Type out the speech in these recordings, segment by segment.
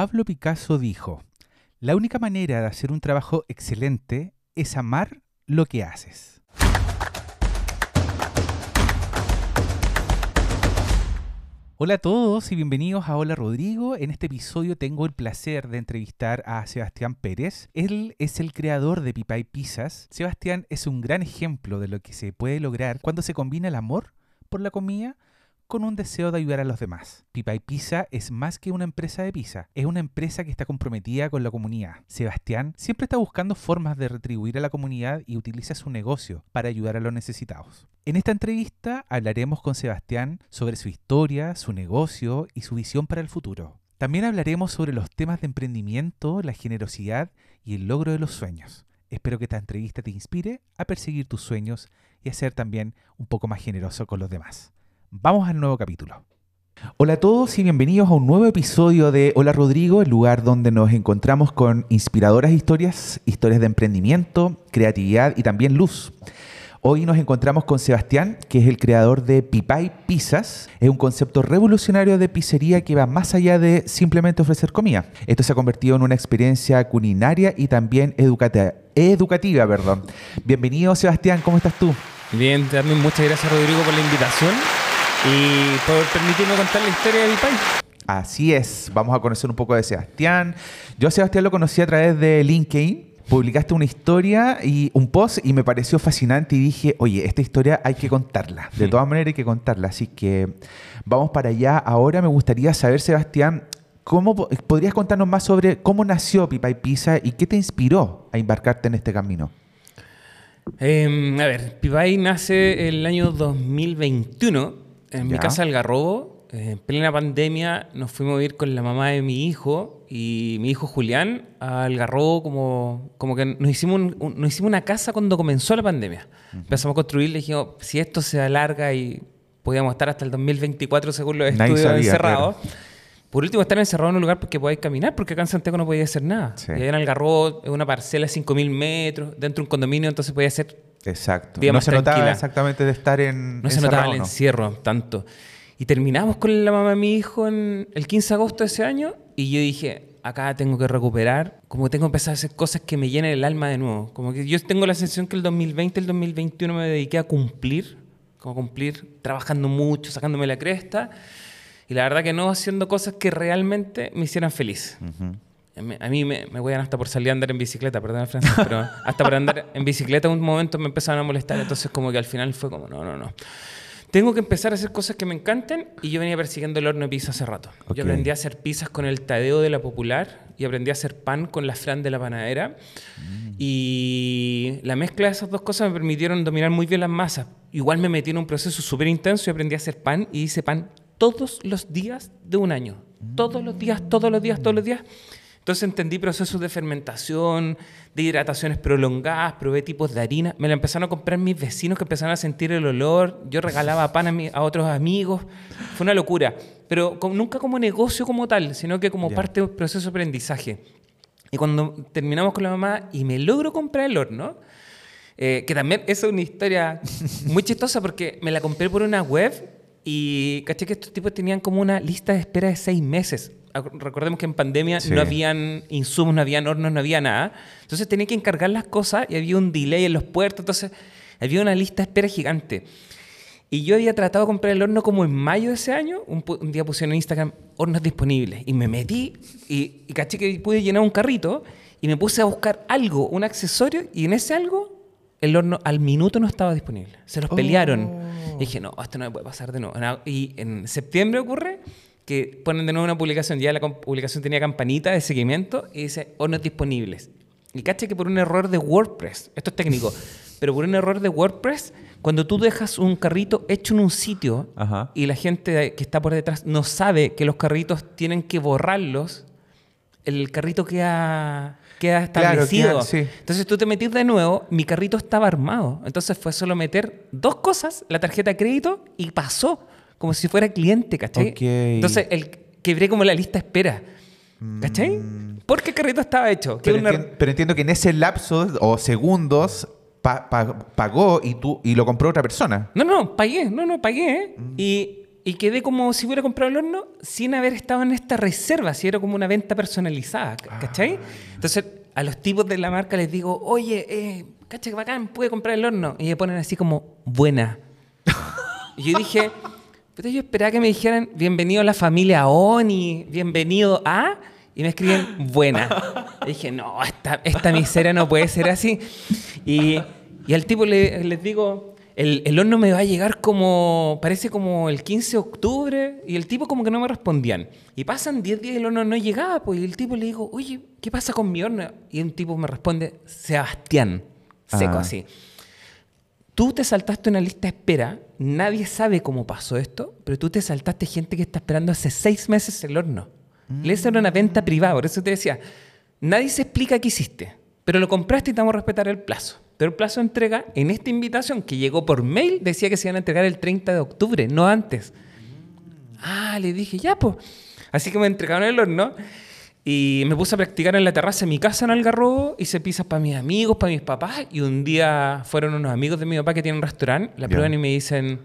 Pablo Picasso dijo, la única manera de hacer un trabajo excelente es amar lo que haces. Hola a todos y bienvenidos a Hola Rodrigo. En este episodio tengo el placer de entrevistar a Sebastián Pérez. Él es el creador de Pipa y Pizzas. Sebastián es un gran ejemplo de lo que se puede lograr cuando se combina el amor por la comida con un deseo de ayudar a los demás. Pipa y Pizza es más que una empresa de pizza, es una empresa que está comprometida con la comunidad. Sebastián siempre está buscando formas de retribuir a la comunidad y utiliza su negocio para ayudar a los necesitados. En esta entrevista hablaremos con Sebastián sobre su historia, su negocio y su visión para el futuro. También hablaremos sobre los temas de emprendimiento, la generosidad y el logro de los sueños. Espero que esta entrevista te inspire a perseguir tus sueños y a ser también un poco más generoso con los demás. Vamos al nuevo capítulo. Hola a todos y bienvenidos a un nuevo episodio de Hola Rodrigo, el lugar donde nos encontramos con inspiradoras historias, historias de emprendimiento, creatividad y también luz. Hoy nos encontramos con Sebastián, que es el creador de Pipay Pizzas. Es un concepto revolucionario de pizzería que va más allá de simplemente ofrecer comida. Esto se ha convertido en una experiencia culinaria y también educativa. perdón. Bienvenido Sebastián, ¿cómo estás tú? Bien, también muchas gracias Rodrigo por la invitación y por permitirme contar la historia de mi país. Así es, vamos a conocer un poco de Sebastián. Yo a Sebastián lo conocí a través de LinkedIn. Publicaste una historia y un post y me pareció fascinante y dije, oye, esta historia hay que contarla. De todas maneras hay que contarla. Así que vamos para allá. Ahora me gustaría saber, Sebastián, ¿cómo podrías contarnos más sobre cómo nació Pipa y Pizza y qué te inspiró a embarcarte en este camino? Em, a ver, Pipay nace el año 2021 en mi casa Algarrobo, eh, en plena pandemia, nos fuimos a ir con la mamá de mi hijo y mi hijo Julián a Algarrobo como, como que nos hicimos, nos hicimos una casa cuando comenzó la pandemia. Empezamos a construir, le dijimos, si esto se alarga y podíamos estar hasta el 2024 según los estudios encerrados. Por último, estar encerrado en un lugar porque podáis caminar, porque acá en Santiago no podía hacer nada. Y allá en Algarrobo es una parcela de 5.000 metros, dentro de un condominio, entonces podía hacer Exacto. no se notaba exactamente de estar en. No se notaba el encierro tanto. Y terminamos con la mamá de mi hijo en el 15 de agosto de ese año y yo dije, acá tengo que recuperar, como tengo que empezar a hacer cosas que me llenen el alma de nuevo. Como que yo tengo la sensación que el 2020, el 2021 me dediqué a cumplir, como cumplir, trabajando mucho, sacándome la cresta. Y la verdad que no haciendo cosas que realmente me hicieran feliz. A mí me, me hasta por salir a andar en bicicleta, perdón, Francia, pero hasta por andar en bicicleta un momento me empezaron a molestar, entonces como que al final fue como, no, no, no. Tengo que empezar a hacer cosas que me encanten y yo venía persiguiendo el horno de pizza hace rato. Yo aprendí a hacer pizzas con el Tadeo de la Popular y aprendí a hacer pan con la Fran de la Panadera. Mm. Y la mezcla de esas dos cosas me permitieron dominar muy bien las masas. Igual me metí en un proceso súper intenso y aprendí a hacer pan y hice pan todos los días de un año. Todos los días, todos los días, todos los días. Entonces entendí procesos de fermentación, de hidrataciones prolongadas, probé tipos de harina. Me la empezaron a comprar mis vecinos que empezaron a sentir el olor. Yo regalaba pan a, otros amigos. Fue una locura. Pero nunca como negocio como tal, sino que como parte del proceso de aprendizaje. Y cuando terminamos con la mamá y me logro comprar el horno, eh, que también es una historia muy chistosa porque me la compré por una web y caché que estos tipos tenían como una lista de espera de seis meses recordemos que en pandemia no habían insumos, no habían hornos, no había nada. Entonces tenía que encargar las cosas y había un delay en los puertos, entonces había una lista de espera gigante. Y yo había tratado de comprar el horno como en mayo de ese año. Un, día pusieron en Instagram hornos disponibles. Y me metí y, caché que pude llenar un carrito y me puse a buscar algo, un accesorio. Y en ese algo, el horno al minuto no estaba disponible. Se los pelearon. Y oh. dije, no, esto no me puede pasar de nuevo. Y en septiembre ocurre que ponen de nuevo una publicación, ya la publicación tenía campanita de seguimiento y dice hornos disponibles. Y caché que por un error de WordPress, esto es técnico, pero por un error de WordPress, cuando tú dejas un carrito hecho en un sitio y la gente que está por detrás no sabe que los carritos tienen que borrarlos, el carrito queda, queda establecido. Entonces tú te metís de nuevo, mi carrito estaba armado. Entonces fue solo meter dos cosas, la tarjeta de crédito, y pasó como si fuera cliente, ¿cachai? Entonces, el, quebré como la lista espera. ¿Cachai? Mm. Porque el carrito estaba hecho. Pero, entiendo, que en ese lapso o segundos pagó y tú y lo compró otra persona. No, no, pagué, no, no, pagué. Mm. Y, y quedé como si hubiera comprado el horno sin haber estado en esta reserva, si era como una venta personalizada, ¿cachai? Entonces, a los tipos de la marca les digo, oye, eh, cacha que bacán, puede comprar el horno. Y me ponen así como, buena. y yo dije, pero yo esperaba que me dijeran, bienvenido a la familia ONI, bienvenido a... Y me escriben, buena. Y dije, no, esta, esta miseria no puede ser así. Y, y al tipo le, les digo, el, el, horno me va a llegar como, parece como el 15 de octubre, y el tipo como que no me respondían. Y pasan 10 días y el horno no llegaba, pues, y el tipo le digo, oye, ¿qué pasa con mi horno? Y un tipo me responde, Sebastián, seco Ah. así. Tú te saltaste una lista de espera, nadie sabe cómo pasó esto, pero tú te saltaste gente que está esperando hace seis meses el horno. Le Esa era una venta privada, por eso te decía, nadie se explica qué hiciste, pero lo compraste y te vamos a respetar el plazo. Pero el plazo de entrega en esta invitación que llegó por mail decía que se iban a entregar el 30 de octubre, no antes. Ah, le dije, ya, pues. Así que me entregaron el horno y me puse a practicar en la terraza de mi casa en Algarrobo, hice pizzas para mis amigos, para mis papás y un día fueron unos amigos de mi papá que tienen un restaurante, la prueban y me dicen,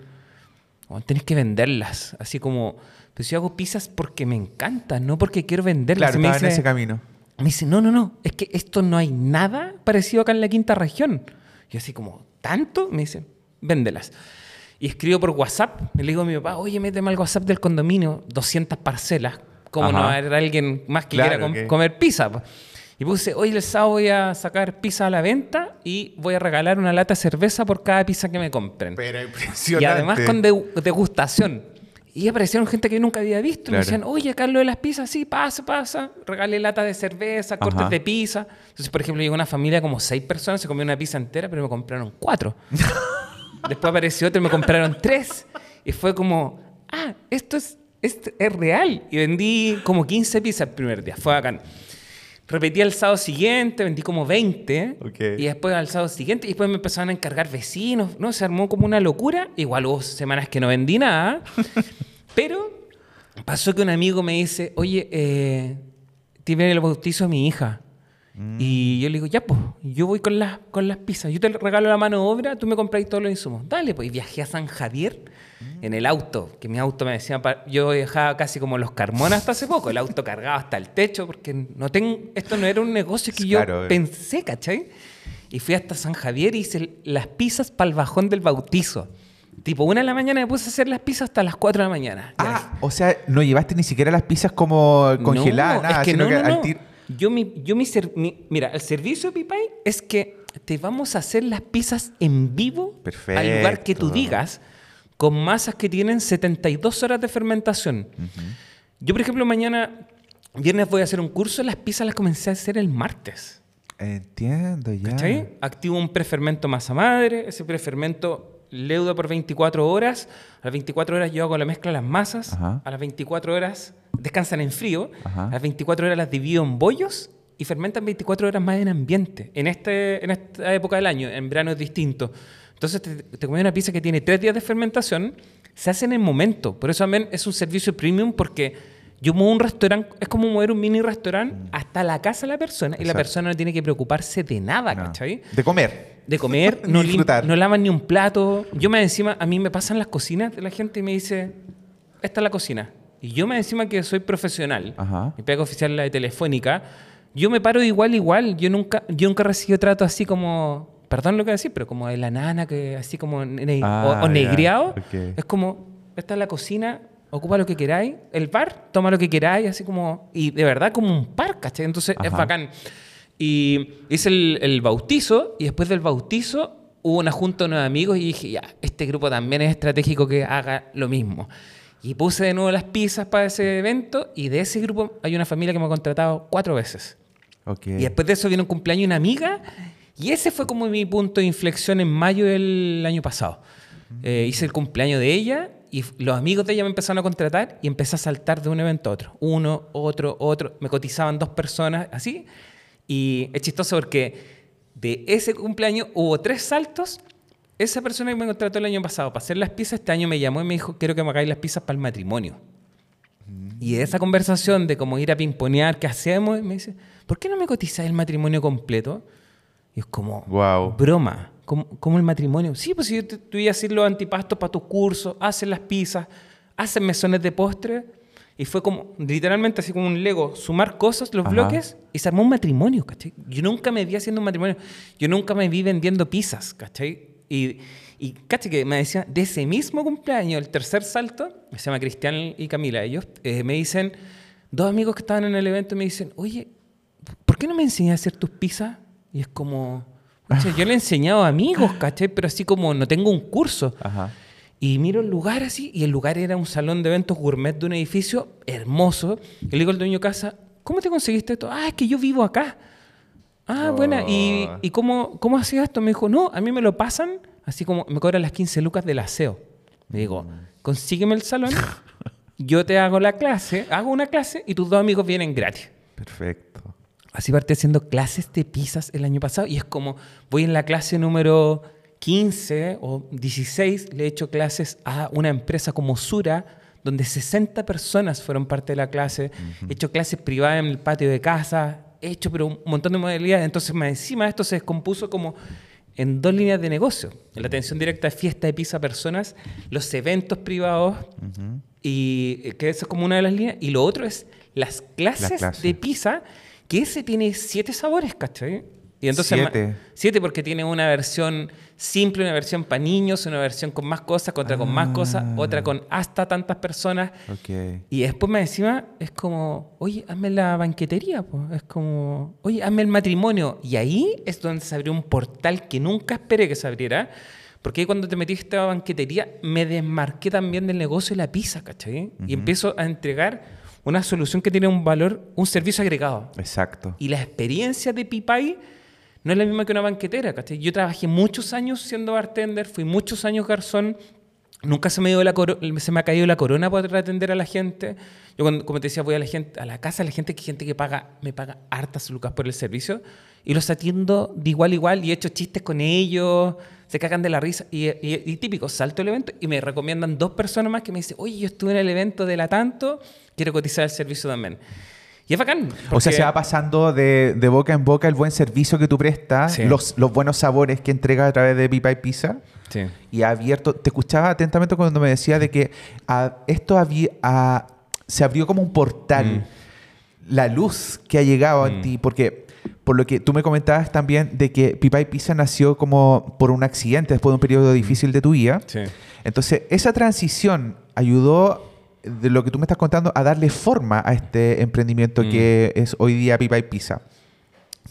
"Oh, tenés que venderlas. Así como, pues yo hago pizzas porque me encantan, no porque quiero venderlas. Claro, Y me estaba en dice- ese camino. Me dice, no, no, no, es que esto no hay nada parecido acá en la quinta región. Y así como, ¿tanto? Me dice, véndelas. Y escribo por WhatsApp, le digo a mi papá, oye, méteme al WhatsApp del condominio, 200 parcelas. ¿Cómo no haber alguien más que Claro quiera com- que- comer pizza? Y puse, hoy el sábado voy a sacar pizza a la venta y voy a regalar una lata de cerveza por cada pizza que me compren. Pero Y impresionante. además con degu- degustación. Y aparecieron gente que yo nunca había visto. Claro. Me decían, oye, lo de las pizzas, sí, pasa, pasa. Regalé lata de cerveza, cortes Ajá. de pizza. Entonces, por ejemplo, llegó una familia como seis personas, se comió una pizza entera, pero me compraron cuatro. Después apareció otro y me compraron tres. Y fue como, ah, esto es, esto es real. Y vendí como 15 pizzas el primer día. Fue bacán. Repetí al sábado siguiente, vendí como 20. Ok. Y después al sábado siguiente, y después me empezaron a encargar vecinos. No, se armó como una locura. Igual hubo semanas que no vendí nada. pero pasó que un amigo me dice, oye, eh, tiene el bautizo de mi hija. Y yo le digo, ya, pues, yo voy con las, con las pizzas. Yo te regalo la mano de obra, tú me compráis todos los insumos. Dale, pues. Y viajé a San Javier en el auto, que mi auto me decía, yo viajaba casi como los Carmona hasta hace poco, el auto cargado hasta el techo, porque no tengo, esto no era un negocio que yo Claro, eh. pensé, ¿cachai? Y fui hasta San Javier y hice las pizzas para el bajón del bautizo. Tipo, una de la mañana me puse a hacer las pizzas hasta las 4 de la mañana. Ya Ah, o sea, no llevaste ni siquiera las pizzas como congeladas, no, nada, es que sino no, que no, al Yo, mi, yo mi, mi- mira, el servicio de Pipay es que te vamos a hacer las pizzas en vivo al lugar que tú Perfecto. digas, con masas que tienen 72 horas de fermentación. Yo, por ejemplo, mañana, viernes, voy a hacer un curso, las pizzas las comencé a hacer el martes. Entiendo, ya. ¿Cachai? Activo un prefermento masa madre, ese prefermento leuda por 24 horas. A las 24 horas yo hago la mezcla de las masas. Ajá. A las 24 horas descansan en frío. Ajá. A las 24 horas las divido en bollos y fermentan 24 horas más en ambiente. En, este, en esta época del año, en verano es distinto. Entonces te, te comes una pizza que tiene tres días de fermentación, se hace en el momento. Por eso también es un servicio premium porque yo muevo un restaurante, es como mover un mini restaurante hasta la casa de la persona y la Exacto. persona no tiene que preocuparse de nada, No. ¿cachai? De comer. de comer, no, disfrutar. no lavan ni un plato. Yo me encima, a mí me pasan las cocinas de la gente y me dice, esta es la cocina. Y yo me encima que soy profesional, Ajá. mi pega oficial la de Telefónica, yo me paro igual igual, yo nunca, yo nunca he recibido trato así como, perdón lo que decir, pero como de la nana, que así como ne- Ah, o, o ya, negriado. ok. Es como, esta es la cocina, ocupa lo que queráis, el bar, toma lo que queráis, así como, y de verdad como un par, ¿cachai? Entonces es Ajá. bacán. Y hice el, el bautizo y después del bautizo hubo una junta de unos amigos y dije, ya, este grupo también es estratégico que haga lo mismo. Y puse de nuevo las pizzas para ese evento y de ese grupo hay una familia que me ha contratado cuatro veces. Ok. Y después de eso viene un cumpleaños de una amiga y ese fue como mi punto de inflexión en mayo del año pasado. Eh, hice el cumpleaños de ella y los amigos de ella me empezaron a contratar y empecé a saltar de un evento a otro. Uno, otro, otro. Me cotizaban dos personas así. Y es chistoso porque de ese cumpleaños hubo tres saltos. Esa persona que me contrató el año pasado para hacer las pizzas, este año me llamó y me dijo, quiero que me hagáis las pizzas para el matrimonio. Y esa conversación de cómo ir a pimponear, ¿qué hacemos? Me dice, ¿por qué no me cotizáis el matrimonio completo? Y es como, Guau. broma, ¿cómo, cómo el matrimonio? Sí, pues si yo te, tú ibas a hacer los antipastos para tus cursos, haces las pizzas, hacen mesones de postre. Y fue como, literalmente así como un Lego, sumar cosas, los Ajá. bloques, y se armó un matrimonio, ¿cachai? Yo nunca me vi haciendo un matrimonio. Yo nunca me vi vendiendo pizzas, ¿cachai? Y, y ¿cachai? Que me decía, de ese mismo cumpleaños, el tercer salto, se llama Cristian y Camila, ellos, eh, me dicen, dos amigos que estaban en el evento me dicen, oye, ¿por qué no me enseñas a hacer tus pizzas? Y es como, "Pucha, yo le he enseñado a amigos, ¿cachai? Pero así como no tengo un curso. Ajá. Y miro el lugar así, y el lugar era un salón de eventos gourmet de un edificio hermoso. Y le digo al dueño de casa, ¿cómo te conseguiste esto? Ah, es que yo vivo acá. Ah, buena. ¿Y, Oh. y cómo, cómo hacías esto? Me dijo, no, a mí me lo pasan, así como me cobran las 15 lucas del aseo. Me digo, consígueme el salón, yo te hago la clase, hago una clase y tus dos amigos vienen gratis. Perfecto. Así partí haciendo clases de pizzas el año pasado y es como voy en la clase número 15 o 16, le he hecho clases a una empresa como Sura, donde 60 personas fueron parte de la clase. He hecho clases privadas en el patio de casa, he hecho pero un montón de modalidades. Entonces, más encima esto se descompuso como en dos líneas de negocio. La atención directa de fiesta de pizza a personas, los eventos privados, y eh, que eso es como una de las líneas. Y lo otro es las clases clases. de pizza, ese tiene siete sabores, ¿cachai? Y entonces Siete. siete porque tiene una versión simple, una versión para niños, una versión con más cosas, otra con más cosas, Ah. otra con hasta tantas personas. Ok. Y después más encima es como, oye, hazme la banquetería, po. es como, oye, hazme el matrimonio. Y ahí es donde se abrió un portal que nunca esperé que se abriera, porque cuando te metiste a banquetería me desmarqué también del negocio de la pizza, ¿cachai? Y empiezo a entregar una solución que tiene un valor, un servicio agregado. Exacto. Y la experiencia de Pipay no es la misma que una banquetera, ¿cachai? Yo trabajé muchos años siendo bartender, fui muchos años garzón, nunca se me, dio la se me ha caído la corona para atender a la gente. Yo, cuando, como te decía, voy a la, gente, a la casa la gente, gente que paga, me paga hartas lucas por el servicio, y los atiendo de igual a igual y he hecho chistes con ellos, se cagan de la risa, y, y- y típico, salto el evento y me recomiendan dos personas más que me dicen, oye, yo estuve en el evento de la tanto, quiero cotizar el servicio también. Y es bacán. O sea, se va pasando de, de boca en boca el buen servicio que tú prestas, Sí. los, los buenos sabores que entregas a través de Pipa y Pizza. Sí. Y ha abierto, te escuchaba atentamente cuando me decía de que ah, esto había, ah, se abrió como un portal, la luz que ha llegado en Mm. ti, porque por lo que tú me comentabas también de que Pipa y Pizza nació como por un accidente después de un periodo difícil de tu vida. Sí. Entonces, esa transición ayudó, de lo que tú me estás contando, a darle forma a este emprendimiento Mm. que es hoy día Pipa y Pizza.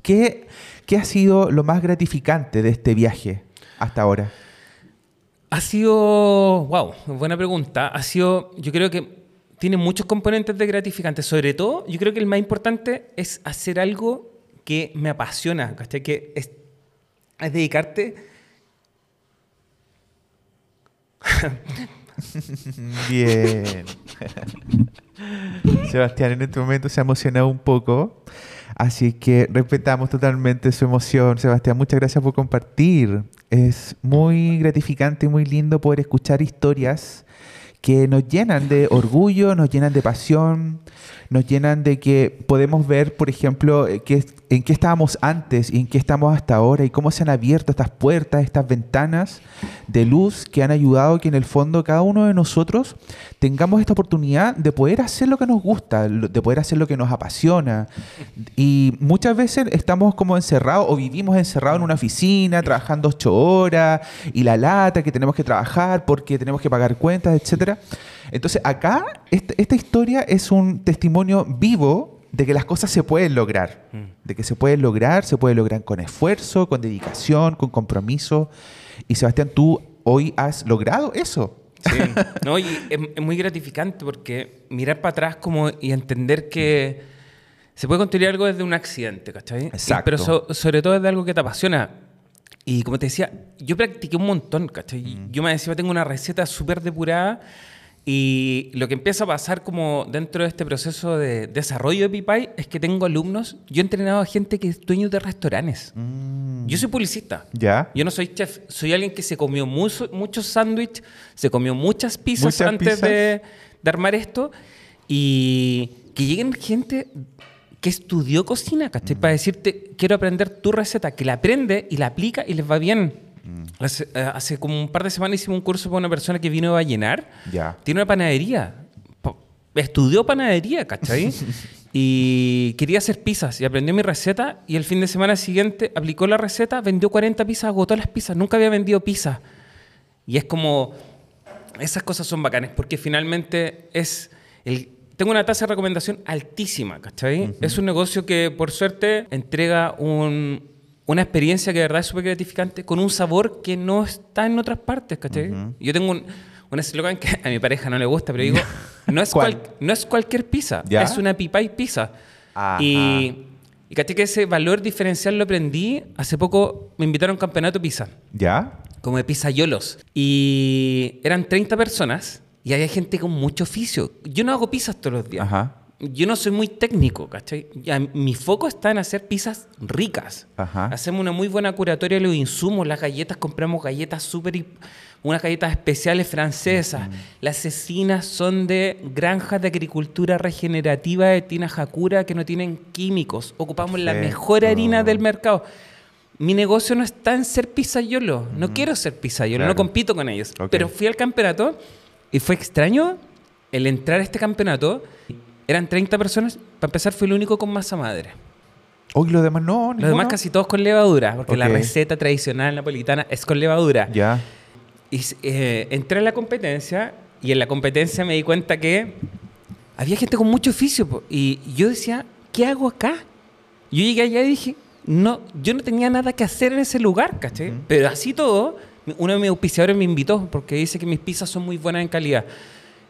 ¿Qué, ¿Qué ha sido lo más gratificante de este viaje hasta ahora? Ha sido, wow, buena pregunta. Ha sido, yo creo que tiene muchos componentes de gratificantes. Sobre todo, yo creo que el más importante es hacer algo que me apasiona, ¿cachai? Que es, es dedicarte Bien. Sebastián en este momento se ha emocionado un poco, así que respetamos totalmente su emoción. Sebastián, muchas gracias por compartir. Es muy gratificante y muy lindo poder escuchar historias que nos llenan de orgullo, nos llenan de pasión, nos llenan de que podemos ver, por ejemplo, eh, qué- en qué estábamos antes y en qué estamos hasta ahora y cómo se han abierto estas puertas, estas ventanas de luz que han ayudado que en el fondo cada uno de nosotros tengamos esta oportunidad de poder hacer lo que nos gusta, de poder hacer lo que nos apasiona. Y muchas veces estamos como encerrados o vivimos encerrados en una oficina, trabajando ocho horas y la lata que tenemos que trabajar porque tenemos que pagar cuentas, etcétera. Entonces acá esta, esta historia es un testimonio vivo de que las cosas se pueden lograr, de que se pueden lograr, se puede lograr con esfuerzo, con dedicación, con compromiso. Y Sebastián, tú hoy has logrado eso. Sí, no, y es, es muy gratificante porque mirar para atrás como y entender que se puede construir algo desde un accidente, ¿cachai? Y- Exacto. pero so- sobre todo desde algo que te apasiona. Y como te decía, yo practiqué un montón, ¿cachai? Mm. Yo me decía, tengo una receta súper depurada y lo que empieza a pasar como dentro de este proceso de desarrollo de Pipay es que tengo alumnos, yo he entrenado a gente que es dueño de restaurantes. Mm. Yo soy publicista. ¿Ya? Yo no soy chef, soy alguien que se comió mucho- muchos sándwiches, se comió muchas pizzas Muchas antes pizzas. De, de armar esto y que lleguen gente que estudió cocina, ¿cachai? Para decirte, quiero aprender tu receta, que la aprende y la aplica y les va bien. Hace, eh, hace como un par de semanas hicimos un curso para una persona que vino a llenar. Tiene una panadería. Pa- Estudió panadería, ¿cachai? y quería hacer pizzas y aprendió mi receta y el fin de semana siguiente aplicó la receta, vendió 40 pizzas, agotó las pizzas. Nunca había vendido pizza. Y es como... Esas cosas son bacanes porque finalmente es... El, tengo una tasa de recomendación altísima, ¿cachai? Es un negocio que por suerte entrega un- una experiencia que de verdad es súper gratificante con un sabor que no está en otras partes, ¿cachai? Yo tengo un, un eslogan que a mi pareja no le gusta, pero digo, no es, cual- no es cualquier pizza, ¿Ya? es una pipa y pizza. Ajá. Y, y caché que ese valor diferencial lo aprendí. Hace poco me invitaron a un campeonato pizza ¿Ya? como de pizzayolos. Y eran 30 personas y había gente con mucho oficio. Yo no hago pizzas todos los días. Ajá. Yo no soy muy técnico, ¿cachai? Ya, mi foco está en hacer pizzas ricas. Ajá. Hacemos una muy buena curatoria de los insumos. Las galletas, compramos galletas súper... Unas galletas especiales francesas. Las cecinas son de granjas de agricultura regenerativa de Tina Hakura que no tienen químicos. Ocupamos la mejor harina del mercado. Mi negocio no está en ser pizzayolo. No quiero ser pizzayolo, Claro. no compito con ellos. Pero fui al campeonato y fue extraño el entrar a este campeonato. Eran 30 personas. Para empezar, fui el único con masa madre. Hoy los demás no, Los demás casi todos con levadura, porque la Ok. receta tradicional napolitana es con levadura. Ya. Y eh, entré a la competencia y en la competencia me di cuenta que había gente con mucho oficio. po, Y yo decía, ¿qué hago acá? Yo llegué allá y dije, no, yo no tenía nada que hacer en ese lugar, ¿cachai? Pero así todo, uno de mis auspiciadores me invitó porque dice que mis pizzas son muy buenas en calidad.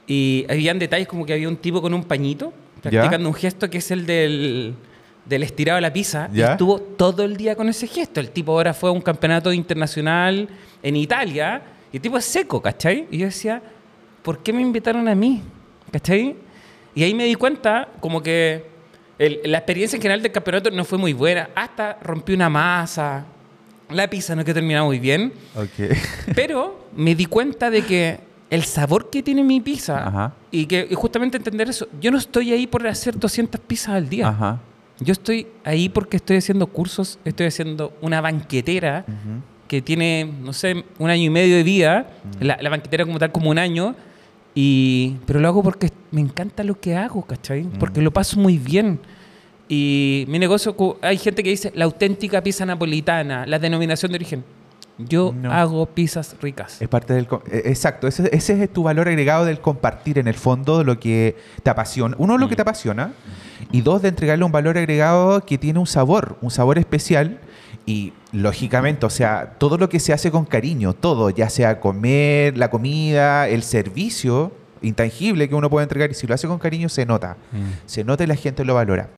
Y habían detalles como que había un tipo con un pañito practicando un gesto que es el del, del estirado de la pizza. Y ¿Ya? estuvo todo el día con ese gesto. El tipo ahora fue a un campeonato internacional en Italia y el tipo es seco, ¿cachai? Y yo decía, ¿por qué me invitaron a mí? ¿cachai? Y ahí me di cuenta como que el- la experiencia en general del campeonato no fue muy buena. Hasta rompí una masa, la pizza no quedó terminada muy bien. Ok. Pero me di cuenta de que el sabor que tiene mi pizza Ajá. y que y justamente entender eso, yo no estoy ahí por hacer 200 pizzas al día. Ajá. Yo estoy ahí porque estoy haciendo cursos, estoy haciendo una banquetera que tiene, no sé, un año y medio de vida, la, la banquetera como tal como un año, y, pero lo hago porque me encanta lo que hago, ¿cachai? Porque lo paso muy bien. Y mi negocio, hay gente que dice la auténtica pizza napolitana, la denominación de origen. Yo No. hago pizzas ricas. Es parte del... eh, Exacto, ese, ese es tu valor agregado del compartir en el fondo lo que te apasiona. Uno, lo que te apasiona. Y dos, de entregarle un valor agregado que tiene un sabor, un sabor especial. Y lógicamente, o sea, todo lo que se hace con cariño, todo, ya sea comer, la comida, el servicio intangible que uno puede entregar, y si lo hace con cariño, se nota. Se nota y la gente lo valora.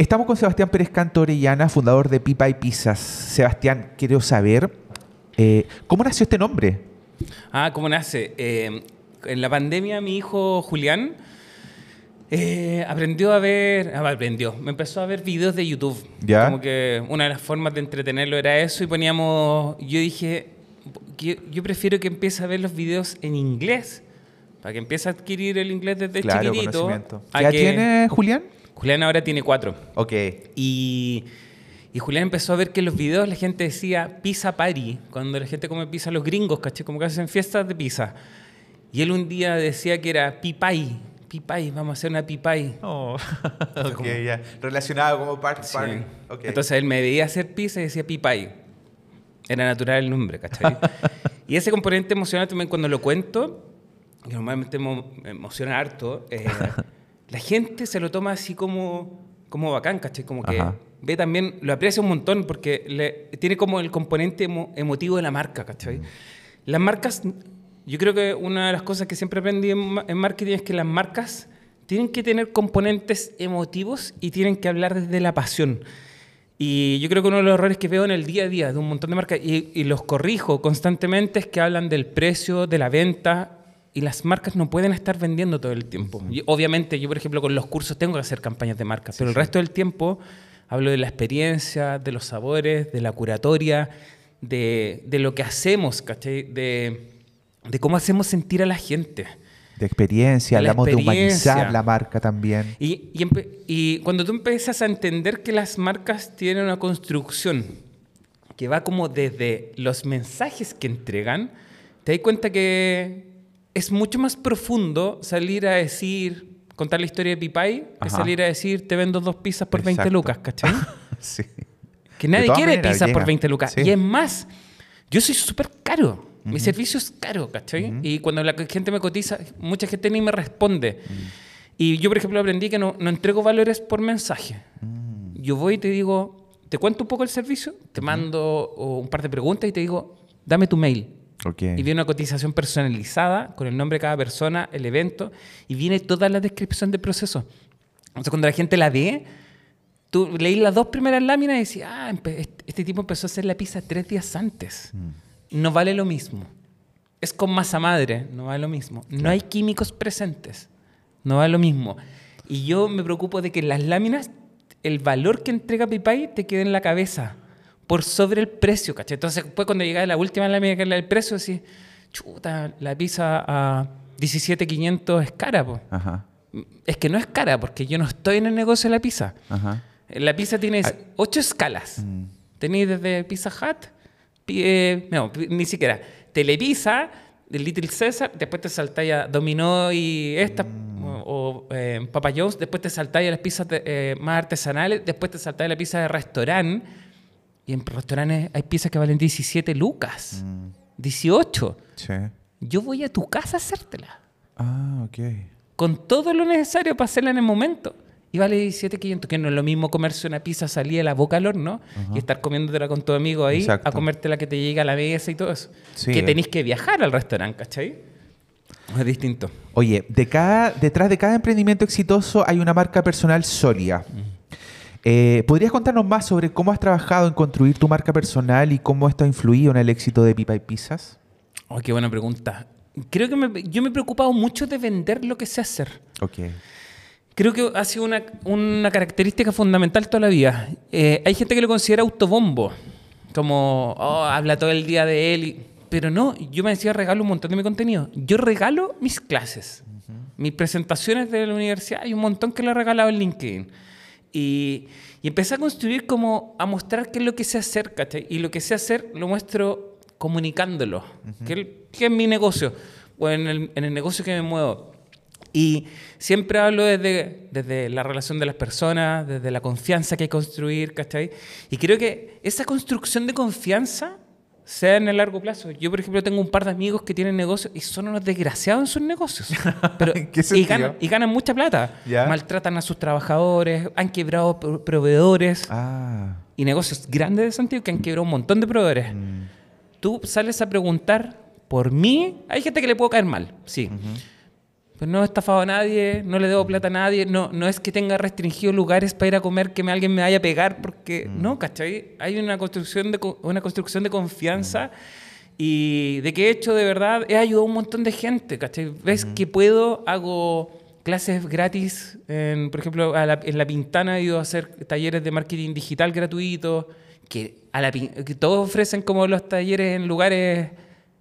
Estamos con Sebastián Pérez Canto Orellana, fundador de Pipa y Pizzas. Sebastián, quiero saber, eh, ¿cómo nació este nombre? Ah, ¿cómo nace? Eh, en la pandemia mi hijo Julián eh, aprendió a ver, ah, aprendió, me empezó a ver videos de YouTube. Ya. Como que una de las formas de entretenerlo era eso y poníamos, yo dije, yo, yo prefiero que empiece a ver los videos en inglés, para que empiece a adquirir el inglés desde chiquitito. conocimiento. a ¿Qué edad que- tiene Julián? Julián ahora tiene cuatro. Ok. Y, y Julián empezó a ver que en los videos la gente decía pizza party, cuando la gente come pizza, los gringos, ¿caché? Como que hacen fiestas de pizza. Y él un día decía que era pipay, pipay, vamos a hacer una pipay. Oh, ok, ya. Relacionado como part, Sí. party. Ok. Entonces él me veía hacer pizza y decía pipay. Era natural el nombre, ¿cachai? y ese componente emocional también cuando lo cuento, que normalmente me emociona harto, eh, la gente se lo toma así como, como bacán, ¿cachai? Como que Ajá. ve también, lo aprecia un montón porque le- tiene como el componente emo- emotivo de la marca, ¿cachai? Las marcas, yo creo que una de las cosas que siempre aprendí en, en marketing es que las marcas tienen que tener componentes emotivos y tienen que hablar desde la pasión. Y yo creo que uno de los errores que veo en el día a día de un montón de marcas, y, y los corrijo constantemente, es que hablan del precio, de la venta, y las marcas no pueden estar vendiendo todo el tiempo. Y obviamente, yo, por ejemplo, con los cursos tengo que hacer campañas de marca, pero el resto del tiempo hablo de la experiencia, de los sabores, de la curatoria, de, de lo que hacemos, ¿cachai? De, de cómo hacemos sentir a la gente. De experiencia, De la hablamos de humanizar la marca también. Y, y y cuando tú empiezas a entender que las marcas tienen una construcción que va como desde los mensajes que entregan, te das cuenta que es mucho más profundo salir a decir, contar la historia de Pipay, que salir a decir, te vendo dos pizzas por 20 Exacto. lucas, ¿cachai? sí. Que nadie quiere maneras, pizzas por llega. 20 lucas. Sí. Y es más, yo soy súper caro. Mi servicio es caro, ¿cachai? Y cuando la gente me cotiza, mucha gente ni me responde. Y yo, por ejemplo, aprendí que no, no entrego valores por mensaje. Yo voy y te digo, te cuento un poco el servicio, te mando un par de preguntas y te digo, dame tu mail. Ok. Y viene una cotización personalizada con el nombre de cada persona, el evento, y viene toda la descripción del proceso. Entonces, cuando la gente la ve, tú leí las dos primeras láminas y decís, ah, este, tipo empezó a hacer la pizza tres días antes. No vale lo mismo. Es con masa madre, no vale lo mismo. No hay químicos presentes, no vale lo mismo. Y yo me preocupo de que las láminas, el valor que entrega Pipay te quede en la cabeza por sobre el precio, ¿cachai? Entonces, después cuando llega la última es la del precio, decís, chuta, la pizza a 17.500 es cara, po. Ajá. Es que no es cara, porque yo no estoy en el negocio de la pizza. Ajá. La pizza tiene Ay. ocho escalas. Mm. Tenéis desde Pizza Hut, eh, no, ni siquiera. Telepizza, el Little Caesar, después te saltáis a Dominó y esta, Mm. o, o, eh, Papa John's, después te saltáis a las pizzas de- eh, más artesanales, después te saltáis a la pizza de restaurante. Y en restaurantes hay pizzas que valen 17 lucas, Mm. 18. Sí. Yo voy a tu casa a hacértela Ah, ok. con todo lo necesario para hacerla en el momento. Y vale 17.500, que no es lo mismo comerse una pizza salida de la boca al horno y estar comiéndotela con tu amigo ahí, Exacto. a comértela que te llega a la mesa y todo eso. Sí. Que tenéis que viajar al restaurante, ¿cachai? Es distinto. Oye, de cada, detrás de cada emprendimiento exitoso hay una marca personal sólida. Eh, ¿Podrías contarnos más sobre cómo has trabajado en construir tu marca personal y cómo esto ha influido en el éxito de Pipa y Pizzas? Oh, qué buena pregunta. Creo que me- yo me he preocupado mucho de vender lo que sé hacer. Ok. Creo que ha sido una, una característica fundamental toda la vida. Eh, hay gente que lo considera autobombo, como, oh, habla todo el día de él, y- pero no, yo me decía regalo un montón de mi contenido. Yo regalo mis clases, mis presentaciones de la universidad, hay un montón que lo he regalado en LinkedIn. Y, y empecé a construir como, a mostrar qué es lo que sé hacer, ¿cachai? Y lo que sé hacer lo muestro comunicándolo, que, el- que es mi negocio, o en el, en el negocio que me muevo. Y siempre hablo desde, desde la relación de las personas, desde la confianza que hay que construir, ¿cachai? Y creo que esa construcción de confianza sea en el largo plazo. Yo, por ejemplo, tengo un par de amigos que tienen negocios y son unos desgraciados en sus negocios. Pero, ¿En qué y, ganan, y ganan mucha plata. Ya. Maltratan a sus trabajadores, han quebrado pro- proveedores Ah. y negocios grandes de Santiago que han quebrado un montón de proveedores. mm, Tú sales a preguntar por mí, hay gente que le puedo caer mal, sí. Pero no he estafado a nadie, no le debo plata a nadie, no, no es que tenga restringidos lugares para ir a comer que me, alguien me vaya a pegar, porque no, ¿cachai? Hay una construcción de, una construcción de confianza y de que he hecho de verdad, he ayudado a un montón de gente, ¿cachai? Ves que puedo, hago clases gratis, en, por ejemplo, a la- en La Pintana he ido a hacer talleres de marketing digital gratuitos, que, a la, que todos ofrecen como los talleres en lugares,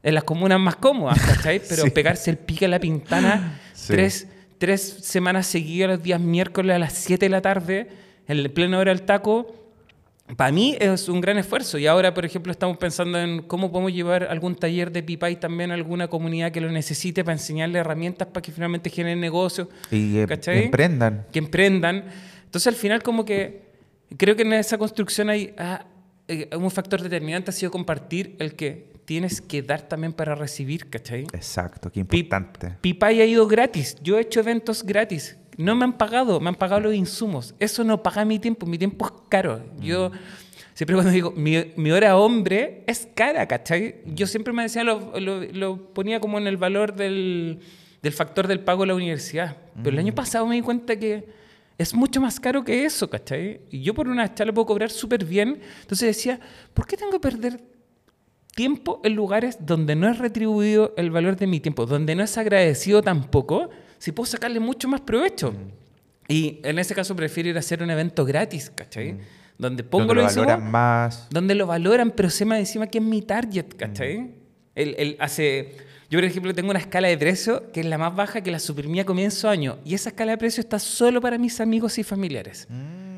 en las comunas más cómodas, ¿cachai? Pero Sí. pegarse el pique a La Pintana Sí. tres, tres semanas seguidas, los días miércoles a las 7 de la tarde, en el pleno hora del taco, para mí es un gran esfuerzo y ahora, por ejemplo, estamos pensando en cómo podemos llevar algún taller de Pipay también a alguna comunidad que lo necesite para enseñarle herramientas para que finalmente generen negocios, Y ¿Cachai? emprendan. que emprendan. Entonces, al final, como que creo que en esa construcción hay ah, eh, un factor determinante ha sido compartir el que tienes que dar también para recibir, ¿cachai? Exacto, qué importante. Pipay ha ido gratis. Yo he hecho eventos gratis. No me han pagado, me han pagado los insumos. Eso no paga mi tiempo. Mi tiempo es caro. Yo siempre cuando digo, mi, mi hora hombre es cara, ¿cachai? Yo siempre me decía, lo, lo- lo ponía como en el valor del, del factor del pago de la universidad. Pero el año pasado me di cuenta que es mucho más caro que eso, ¿cachai? Y yo por una charla puedo cobrar súper bien. Entonces decía, ¿por qué tengo que perder tiempo en lugares donde no es retribuido el valor de mi tiempo, donde no es agradecido tampoco, si puedo sacarle mucho más provecho. Y en ese caso prefiero ir a hacer un evento gratis, ¿cachai? Donde pongo Donde lo valoran más. donde lo valoran, pero se me encima que es mi target, ¿cachai? Él, él hace... Yo, por ejemplo, tengo una escala de precio que es la más baja que la suprimí a comienzo de año. Y esa escala de precio está solo para mis amigos y familiares. Mm.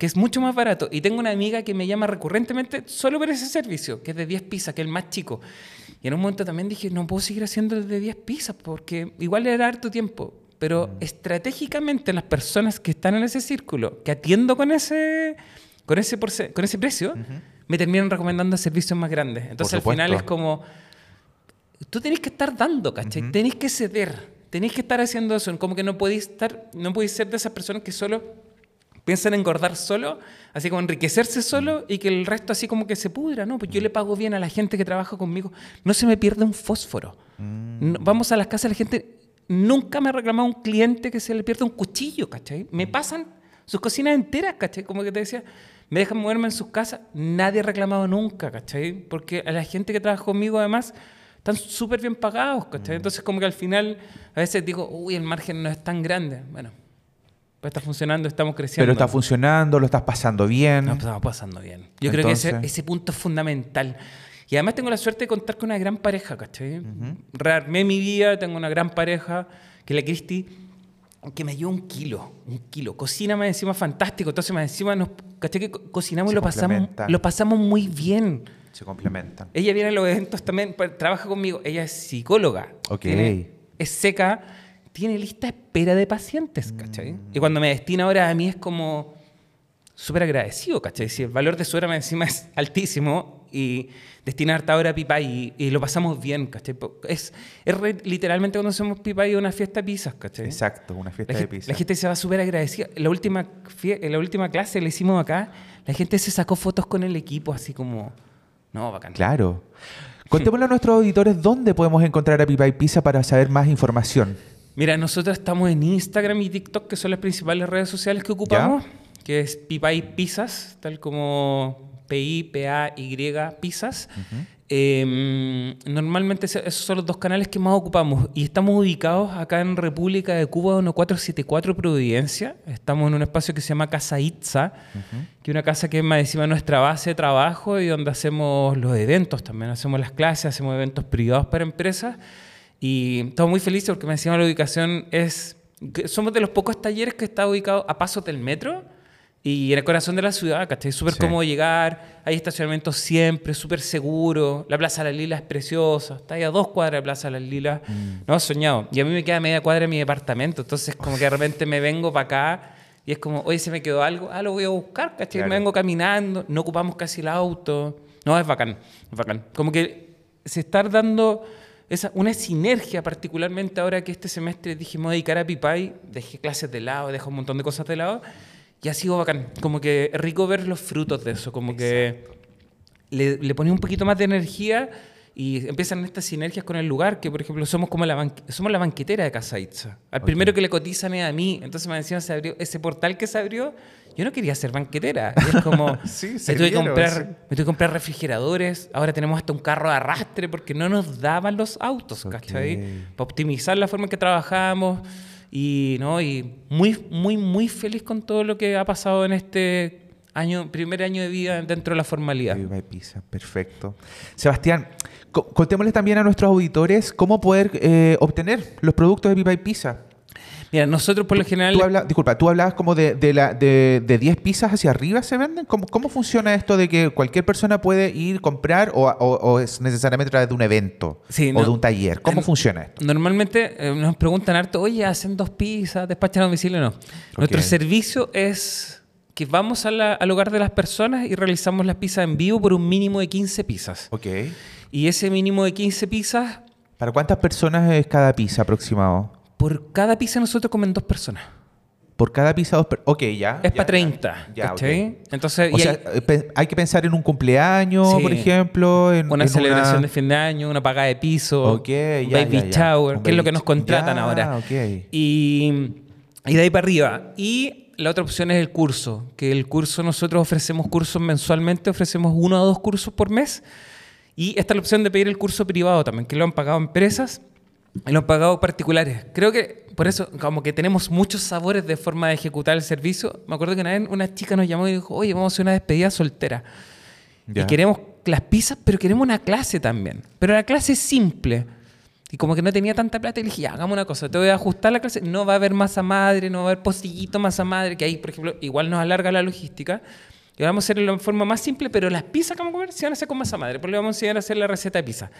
Que es mucho más barato. Y tengo una amiga que me llama recurrentemente solo por ese servicio, que es de 10 pizzas, que es el más chico. Y en un momento también dije, no puedo seguir haciendo el de 10 pizzas porque igual era harto tiempo. Pero Mm. estratégicamente las personas que están en ese círculo, que atiendo con ese, con ese, con ese precio, me terminan recomendando servicios más grandes. Entonces al final es como, tú tenés que estar dando, ¿cachai? Tenés que ceder, tenés que estar haciendo eso. Como que no podéis estar, no podéis ser de esas personas que solo piensan en engordar solo, así como enriquecerse solo y que el resto así como que se pudra, ¿no? Pues yo le pago bien a la gente que trabaja conmigo. No se me pierde un fósforo. No- vamos a las casas de la gente. Nunca me ha reclamado un cliente que se le pierda un cuchillo, ¿cachai? Me pasan sus cocinas enteras, ¿cachai? Como que te decía, me dejan moverme en sus casas. Nadie ha reclamado nunca, ¿cachai? Porque a la gente que trabaja conmigo además están súper bien pagados, ¿cachai? Entonces como que al final a veces digo, uy, el margen no es tan grande. Bueno, pues está funcionando, estamos creciendo. Pero está funcionando, lo estás pasando bien. No, pues, estamos pasando bien. Yo creo que ese, Entonces- ese punto es fundamental. Y además tengo la suerte de contar con una gran pareja, ¿cachai? Rearmé mi vida, tengo una gran pareja, que es la Cristi, que me lleva un kilo, un kilo. Cocina más encima fantástico, entonces más encima nos, ¿cachai? Que co- cocinamos y lo pasamos, lo pasamos muy bien. Se complementan. Ella viene a los eventos también, pa- trabaja conmigo. Ella es psicóloga. Ok. Tiene- es seca, tiene lista espera de pacientes, ¿cachai? Y cuando me destina ahora a mí es como súper agradecido, ¿cachai? Si el valor de su hora encima es altísimo y destinarte ahora a pipa y, y lo pasamos bien, ¿cachai? Es, es re- literalmente cuando hacemos pipa y una fiesta de pizzas, ¿cachai? Exacto, una fiesta La, de gente- pizza. la gente se va súper agradecida. La última, en la última clase le hicimos acá, la gente se sacó fotos con el equipo así como, no, bacán. Claro. Contémosle a nuestros auditores dónde podemos encontrar a Pipa y Pizza para saber más información. Mira, nosotros estamos en Instagram y TikTok, que son las principales redes sociales que ocupamos, que es Pipay Pizzas, tal como P-I-P-A-Y Pizzas. Eh, normalmente ese- esos son los dos canales que más ocupamos y estamos ubicados acá en República de Cuba 1474 Providencia. Estamos en un espacio que se llama Casa Itza, que es una casa que es más encima nuestra base de trabajo y donde hacemos los eventos también, hacemos las clases, hacemos eventos privados para empresas. Y estamos muy felices porque me encima la ubicación es... somos de los pocos talleres que está ubicado a pasos del metro y en el corazón de la ciudad, ¿cachai? Súper Sí. cómodo llegar, hay estacionamientos siempre, súper seguro, la Plaza Las Lilas es preciosa, está ahí a dos cuadras de Plaza Las Lilas, no, soñado. Y a mí me queda media cuadra de mi departamento, entonces como que de repente me vengo para acá y es como, oye, se me quedó algo, ah, lo voy a buscar, ¿cachai? Claro. Me vengo caminando, no ocupamos casi el auto, no, es bacán, es bacán. Como que se está dando esa, una sinergia, particularmente ahora que este semestre dije, me voy a dedicar a Pipay, dejé clases de lado, dejé un montón de cosas de lado, y ha sido bacán. Como que rico ver los frutos de eso, como que le, le ponía un poquito más de energía y empiezan estas sinergias con el lugar, que por ejemplo somos como la, banque- somos la banquetera de Casa Itza. Al primero que le cotizan es a mí, entonces me decían, se abrió, ese portal que se abrió, yo no quería ser banquetera. Y es como, Sí, me, tuve que comprar, sí. me tuve que comprar refrigeradores, ahora tenemos hasta un carro de arrastre porque no nos daban los autos. ¿cachai? Para optimizar la forma en que trabajábamos. Y, ¿no? y muy, muy, muy feliz con todo lo que ha pasado en este año, primer año de vida dentro de la formalidad. Pipa y Pizza, perfecto. Sebastián, co- contémosle también a nuestros auditores cómo poder eh, obtener los productos de Pipa y Pizza. Mira, nosotros por lo general... Tú habla- disculpa, tú hablabas como de, de, la, de, de 10 pizzas hacia arriba se venden. ¿Cómo, ¿Cómo funciona esto de que cualquier persona puede ir, comprar o, o- o es necesariamente a través de un evento Sí, o no. de un taller? ¿Cómo En- funciona esto? Normalmente eh, nos preguntan harto, oye, hacen dos pizzas, despachan a domicilio, no. Nuestro servicio es que vamos a la- al hogar de las personas y realizamos las pizzas en vivo por un mínimo de 15 pizzas. Ok. Y ese mínimo de 15 pizzas, ¿Para cuántas personas es cada pizza aproximado? Por cada pizza nosotros comen dos personas. Por cada pizza dos per- Ok, ya. Es para 30. Ya, ya, ¿cachai? ok. Entonces, O sea, hay que pensar en un cumpleaños, Sí. por ejemplo. En, una en celebración de fin de año, una pagada de piso, Ok, un ya, baby shower, que es lo que nos contratan ahora. ok. Y, y de ahí para arriba. Y la otra opción es el curso, que el curso nosotros ofrecemos cursos mensualmente, ofrecemos uno o dos cursos por mes. Y esta es la opción de pedir el curso privado también, que lo han pagado empresas y lo han pagado particulares. Creo que por eso, como que tenemos muchos sabores de forma de ejecutar el servicio. Me acuerdo que una vez una chica nos llamó y dijo, oye, vamos a hacer una despedida soltera. Ya. Y queremos las pizzas, pero queremos una clase también. Pero la clase es simple. Y como que no tenía tanta plata, y le dije, ya, hagamos una cosa, te voy a ajustar la clase. No va a haber masa madre, no va a haber pocillito masa madre, que ahí, por ejemplo, igual nos alarga la logística. Y vamos a hacerlo en forma más simple, pero las pizzas que vamos a comer se van a hacer con masa madre. Por le vamos a enseñar a hacer la receta de pizza.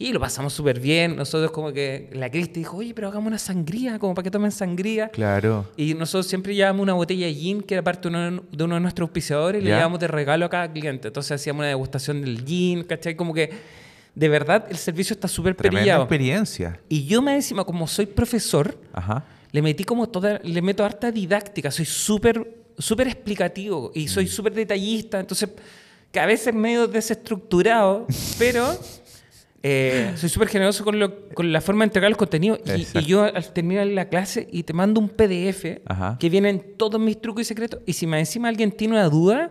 Y lo pasamos súper bien. Nosotros como que la Cristi dijo, oye, pero hagamos una sangría, como para que tomen sangría. Claro. Y nosotros siempre llevábamos una botella de gin, que era parte de uno de, uno de nuestros auspiciadores, y le llevábamos de regalo a cada cliente. Entonces hacíamos una degustación del gin, ¿cachai? Como que, de verdad, el servicio está súper perillado. experiencia. Y yo me encima, como soy profesor, Ajá. le metí como toda, le meto harta didáctica, soy súper, súper explicativo y soy súper detallista, entonces que a veces medio desestructurado, pero eh, soy súper generoso con, lo- con la forma de entregar los contenidos y, yo al terminar la clase y te mando un PDF Ajá. que vienen todos mis trucos y secretos y si más encima alguien tiene una duda,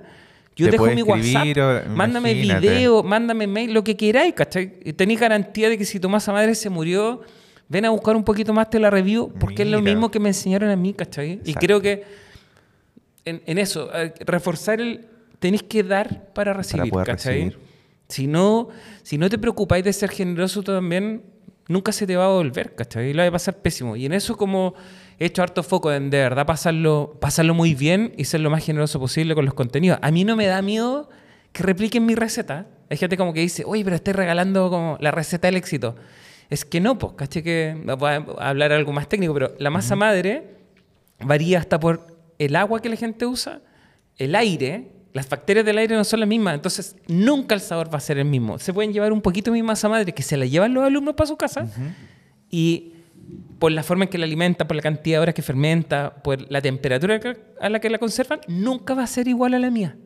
yo dejo mi WhatsApp, o- mándame imagínate. video, mándame mail, lo que queráis, ¿cachai? Tenéis garantía de que si tu masa madre se murió, ven a buscar un poquito más, te la review, porque es lo mismo que me enseñaron a mí, ¿cachai? Y creo que en, en eso, eh, reforzar el... Tenéis que dar para recibir, poder ¿cachai? recibir. Si no, si no te preocupáis de ser generoso también, nunca se te va a volver, ¿cachai? Y lo va a pasar pésimo. Y en eso como he hecho harto foco en de verdad pasarlo, pasarlo muy bien y ser lo más generoso posible con los contenidos. A mí no me da miedo que repliquen mi receta. Hay gente como que dice, oye, pero estoy regalando como la receta del éxito. Es que no, pues, ¿cachai? Que voy a hablar algo más técnico, pero la masa madre varía hasta por el agua que la gente usa, el aire, las bacterias del aire no son las mismas, entonces nunca el sabor va a ser el mismo. Se pueden llevar un poquito de mi masa madre que se la llevan los alumnos para su casa y por la forma en que la alimenta, por la cantidad de horas que fermenta, por la temperatura a la que la conservan, nunca va a ser igual a la mía.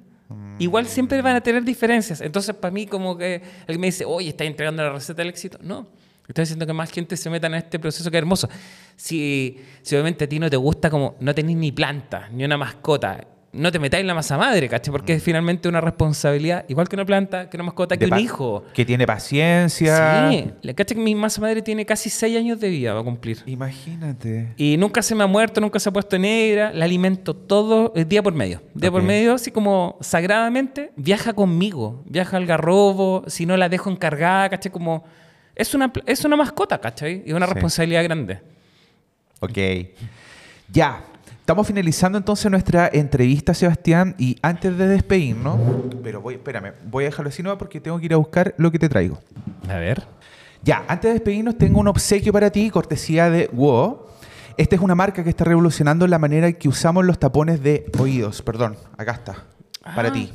Igual siempre van a tener diferencias. Entonces, para mí, como que alguien me dice, oye, estás entregando la receta del éxito. No. Estoy haciendo que más gente se meta en este proceso que es hermoso. Si, si obviamente a ti no te gusta, como no tenés ni planta, ni una mascota, no te metáis en la masa madre, ¿cachai? Porque es finalmente una responsabilidad, igual que una planta, que una mascota, que De un hijo. Que tiene paciencia. Sí, caché que mi masa madre tiene casi seis años de vida, va a cumplir. Imagínate. Y nunca se me ha muerto, nunca se ha puesto negra, la alimento todo eh, día por medio. Día por medio, así como sagradamente, viaja conmigo, viaja al garrobo, si no la dejo encargada, ¿cachai? Como, es una, es una mascota, ¿cachai? Y una Sí. responsabilidad grande. Ok. Ya. Estamos finalizando entonces nuestra entrevista, Sebastián. Y antes de despedirnos, pero voy, espérame, voy a dejarlo así no porque tengo que ir a buscar lo que te traigo. A ver. Ya, antes de despedirnos, tengo un obsequio para ti, cortesía de WO. Esta es una marca que está revolucionando la manera en que usamos los tapones de oídos. Perdón, acá está. Para Ah, ti.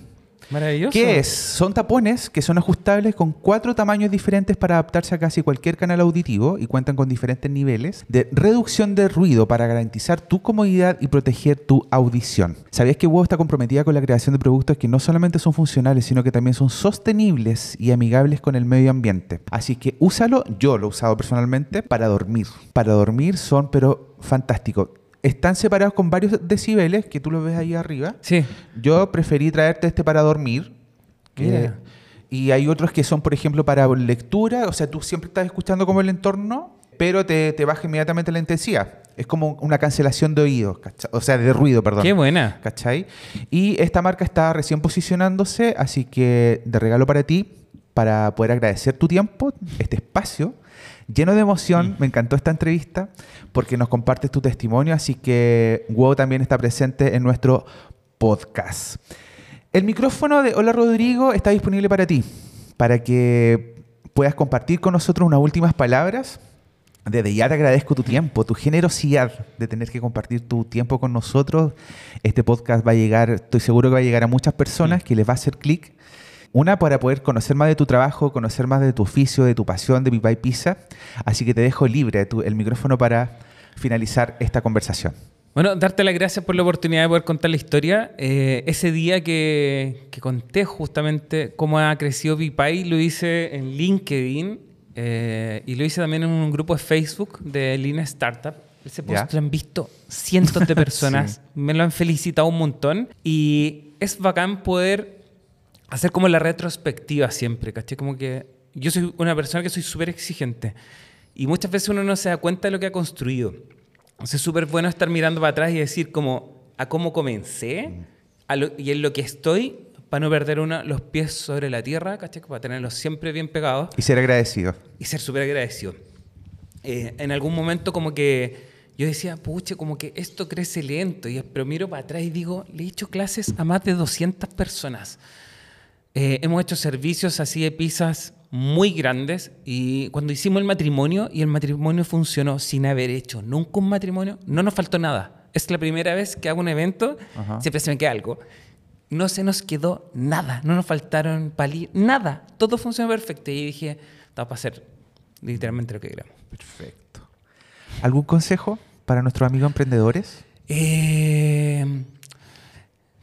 Maravilloso. ¿Qué es? Son tapones que son ajustables con cuatro tamaños diferentes para adaptarse a casi cualquier canal auditivo y cuentan con diferentes niveles de reducción de ruido para garantizar tu comodidad y proteger tu audición. ¿Sabías que WOW está comprometida con la creación de productos que no solamente son funcionales, sino que también son sostenibles y amigables con el medio ambiente? Así que úsalo, yo lo he usado personalmente, para dormir. Para dormir son, pero fantásticos. Están separados con varios decibeles, que tú lo ves ahí arriba. Sí. Yo preferí traerte este para dormir. que- y hay otros que son, por ejemplo, para lectura. O sea, tú siempre estás escuchando como el entorno, pero te, te baja inmediatamente la intensidad. Es como una cancelación de oídos, ¿cachai? o sea, de ruido, perdón. Qué buena. ¿Cachai? Y esta marca está recién posicionándose, así que de regalo para ti, para poder agradecer tu tiempo, este espacio lleno de emoción. Me encantó esta entrevista porque nos compartes tu testimonio, así que WOW también está presente en nuestro podcast. El micrófono de Hola Rodrigo está disponible para ti, para que puedas compartir con nosotros unas últimas palabras. Desde ya te agradezco tu tiempo, tu generosidad de tener que compartir tu tiempo con nosotros. Este podcast va a llegar, estoy seguro que va a llegar a muchas personas que les va a hacer clic. Una, para poder conocer más de tu trabajo, conocer más de tu oficio, de tu pasión, de Pipa y Pizza. Así que te dejo libre tu- el micrófono para finalizar esta conversación. Bueno, darte las gracias por la oportunidad de poder contar la historia. Eh, ese día que, que conté justamente cómo ha crecido Pipay, lo hice en LinkedIn eh, y lo hice también en un grupo de Facebook de Lean Startup. Ese post lo han visto cientos de personas, Sí. me lo han felicitado un montón y es bacán poder hacer como la retrospectiva siempre, ¿caché? Como que yo soy una persona que soy súper exigente y muchas veces uno no se da cuenta de lo que ha construido. Entonces es súper bueno estar mirando para atrás y decir como a cómo comencé a lo- y en lo que estoy para no perder una, los pies sobre la tierra, ¿cachai? Para tenerlos siempre bien pegados Y ser agradecido. y ser súper agradecido. Eh, en algún momento como que yo decía, pucha, como que esto crece lento, y, pero miro para atrás y digo, le he hecho clases a más de 200 personas. Eh, hemos hecho servicios así de pizzas muy grandes y cuando hicimos el matrimonio y el matrimonio funcionó sin haber hecho nunca un matrimonio, no nos faltó nada. Es la primera vez que hago un evento, Ajá. siempre se me queda algo. No se nos quedó nada, no nos faltaron palillos, nada. Todo funcionó perfecto y dije, está para hacer literalmente lo que queramos. Perfecto. ¿Algún consejo para nuestros amigos emprendedores? Eh,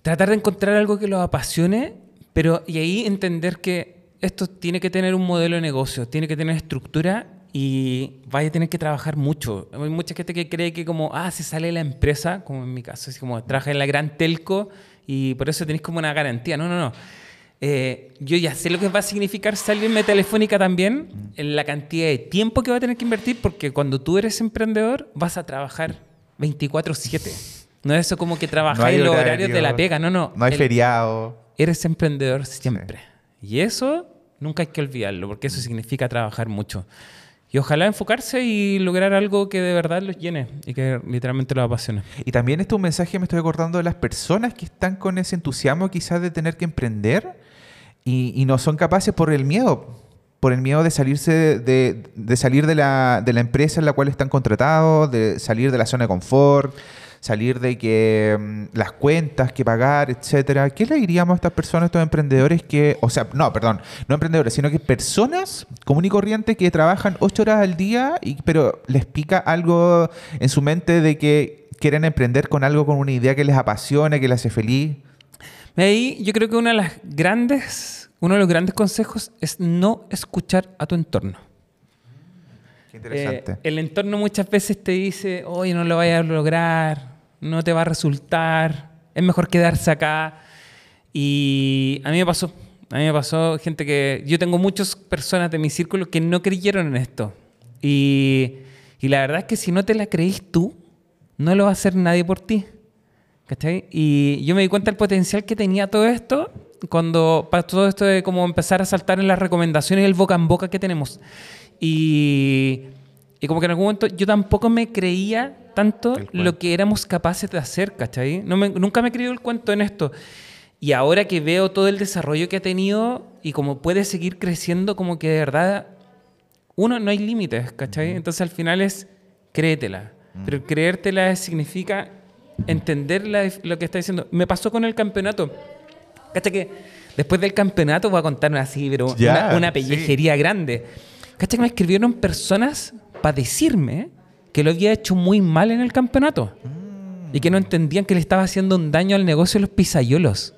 tratar de encontrar algo que los apasione, pero y ahí entender que esto tiene que tener un modelo de negocio, tiene que tener estructura y vaya a tener que trabajar mucho. Hay mucha gente que cree que como, ah, se sale la empresa, como en mi caso, así como trabaja en la gran telco y por eso tenéis como una garantía. No, no, no. Eh, yo ya sé lo que va a significar salirme de Telefónica también, en la cantidad de tiempo que va a tener que invertir, porque cuando tú eres emprendedor vas a trabajar 24/7. No es eso como que hay en los horario, horarios de la pega, no, no. No hay El- feriado. Eres emprendedor siempre. Y eso nunca hay que olvidarlo, porque eso significa trabajar mucho. Y ojalá enfocarse y lograr algo que de verdad los llene y que literalmente los apasione. Y también este es un mensaje, me estoy acordando de las personas que están con ese entusiasmo quizás de tener que emprender y, y no son capaces por el miedo, por el miedo de salirse de, de salir de la, de la empresa en la cual están contratados, de salir de la zona de confort, salir de que mm, las cuentas que pagar, etcétera. ¿Qué le diríamos a estas personas, a estos emprendedores que, o sea, no, perdón, no emprendedores, sino que personas común y corriente que trabajan ocho horas al día, y, pero les pica algo en su mente de que quieren emprender con algo, con una idea que les apasione, que les hace feliz? Ahí yo creo que una de las grandes, uno de los grandes consejos es no escuchar a tu entorno. Qué interesante. Eh, el entorno muchas veces te dice, oye, no lo vayas a lograr, no te va a resultar, es mejor quedarse acá. Y a mí me pasó, a mí me pasó gente que, yo tengo muchas personas de mi círculo que no creyeron en esto. Y, la verdad es que si no te la creís tú, no lo va a hacer nadie por ti. ¿Cachai? Y yo me di cuenta del potencial que tenía todo esto cuando para todo esto de como empezar a saltar en las recomendaciones y el boca en boca que tenemos. Y, y como que en algún momento yo tampoco me creía tanto lo que éramos capaces de hacer, ¿cachai? No me- nunca me he creído el cuento en esto. Y ahora que veo todo el desarrollo que ha tenido y como puede seguir creciendo, como que de verdad, uno, no hay límites, ¿cachai? Entonces al final es créetela. Pero creértela significa entender la- lo que está diciendo. Me pasó con el campeonato. ¿Cachai que después del campeonato voy a contar así, pero Ya, una, una sí. pellejería grande? ¿Cachai que me escribieron personas para decirme que lo había hecho muy mal en el campeonato? Y que no entendían que le estaba haciendo un daño al negocio de los pisayolos.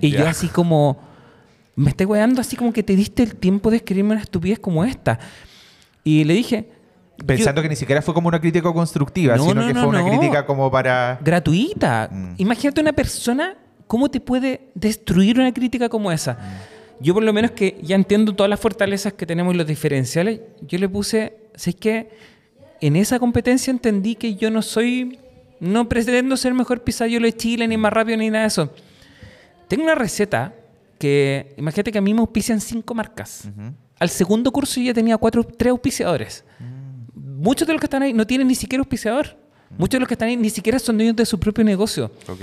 Y yo Ya. así como, me estoy weando así como que te diste el tiempo de escribirme una estupidez como esta. Y le dije, Pensando que ni siquiera fue como una crítica constructiva, No, sino no, que no, fue una crítica como para... gratuita. Mm. Imagínate una persona, ¿cómo te puede destruir una crítica como esa? Yo por lo menos que ya entiendo todas las fortalezas que tenemos y los diferenciales, yo le puse, ¿sabes qué? En esa competencia entendí que yo no soy, no pretendo ser mejor pizzaiolo de Chile, ni más rápido, ni nada de eso. Tengo una receta que, imagínate que a mí me auspician cinco marcas. Ujú. Al segundo curso yo ya tenía cuatro, tres auspiciadores. Muchos de los que están ahí no tienen ni siquiera auspiciador. Muchos de los que están ahí ni siquiera son dueños de su propio negocio. Ok.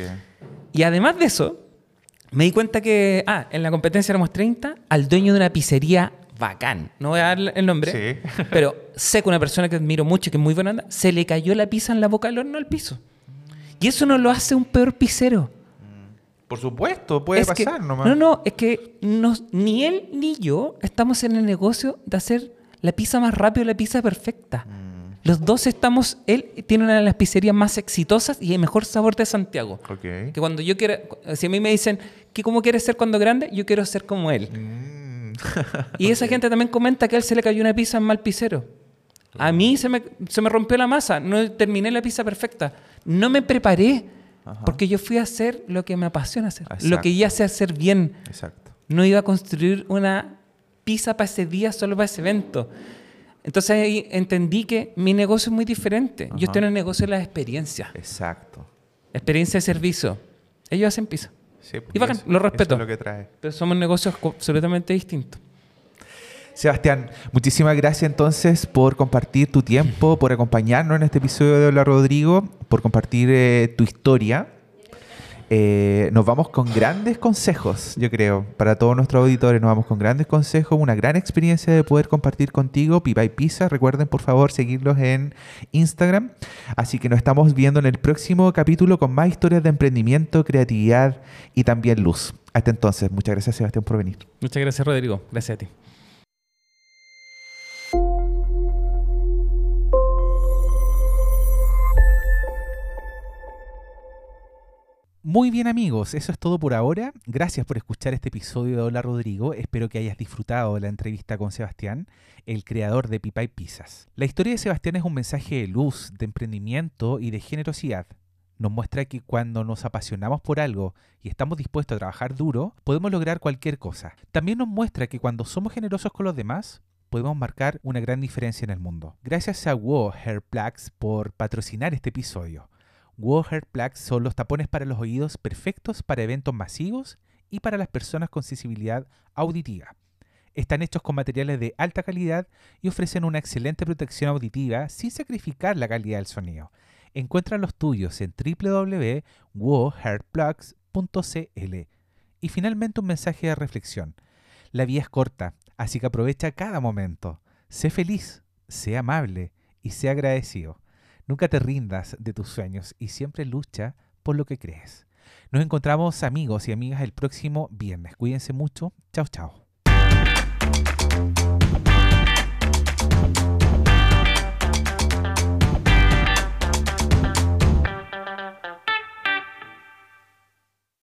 Y además de eso, me di cuenta que, ah, en la competencia éramos 30, al dueño de una pizzería bacán. No voy a dar el nombre, Sí. pero sé que una persona que admiro mucho y que es muy buena onda, se le cayó la pizza en la boca del horno al piso. Y eso no lo hace un peor pizzero. Por supuesto, puede Es que- pasar nomás. No, no, es que nos- ni él ni yo estamos en el negocio de hacer la pizza más rápido, la pizza perfecta. Mm. Los dos estamos, él tiene una de las pizzerías más exitosas y el mejor sabor de Santiago. Ok. Que cuando yo quiero, si a mí me dicen, ¿qué, ¿cómo quieres ser cuando grande? Yo quiero ser como él. Mm. Y esa gente también comenta que a él se le cayó una pizza en mal pizzero. A mí se me, se me rompió la masa, no terminé la pizza perfecta. No me preparé Ajá. porque yo fui a hacer lo que me apasiona hacer, lo que ya sé hacer bien. Exacto. No iba a construir una pizza para ese día, solo para ese evento. Entonces ahí entendí que mi negocio es muy diferente. Ajá. Yo estoy en el negocio de las experiencias, Exacto. experiencia de servicio. Ellos hacen pizza. Sí, Y bacán, eso- lo respeto. eso es lo que trae. Pero somos negocios co- absolutamente distintos. Sebastián, muchísimas gracias entonces por compartir tu tiempo, por acompañarnos en este episodio de Hola Rodrigo, por compartir eh, tu historia. Eh, nos vamos con grandes consejos, yo creo, para todos nuestros auditores. Nos vamos con grandes consejos, una gran experiencia de poder compartir contigo. Pipa y Pizza, recuerden por favor seguirlos en Instagram. Así que nos estamos viendo en el próximo capítulo con más historias de emprendimiento, creatividad y también luz. Hasta entonces, muchas gracias Sebastián por venir. Muchas gracias, Rodrigo. Gracias a ti. Muy bien amigos, eso es todo por ahora. Gracias por escuchar este episodio de Hola Rodrigo. Espero que hayas disfrutado de la entrevista con Sebastián, el creador de Pipa y Pizzas. La historia de Sebastián es un mensaje de luz, de emprendimiento y de generosidad. Nos muestra que cuando nos apasionamos por algo y estamos dispuestos a trabajar duro, podemos lograr cualquier cosa. También nos muestra que cuando somos generosos con los demás, podemos marcar una gran diferencia en el mundo. Gracias a Wow Hair Plugs por patrocinar este episodio. Wow Hair Plugs son los tapones para los oídos perfectos para eventos masivos y para las personas con sensibilidad auditiva. Están hechos con materiales de alta calidad y ofrecen una excelente protección auditiva sin sacrificar la calidad del sonido. Encuentra los tuyos en www.wowhairplugs.cl. Y finalmente un mensaje de reflexión. La vida es corta, así que aprovecha cada momento. Sé feliz, sé amable y sé agradecido. Nunca te rindas de tus sueños y siempre lucha por lo que crees. Nos encontramos amigos y amigas el próximo viernes. Cuídense mucho. Chao, chao.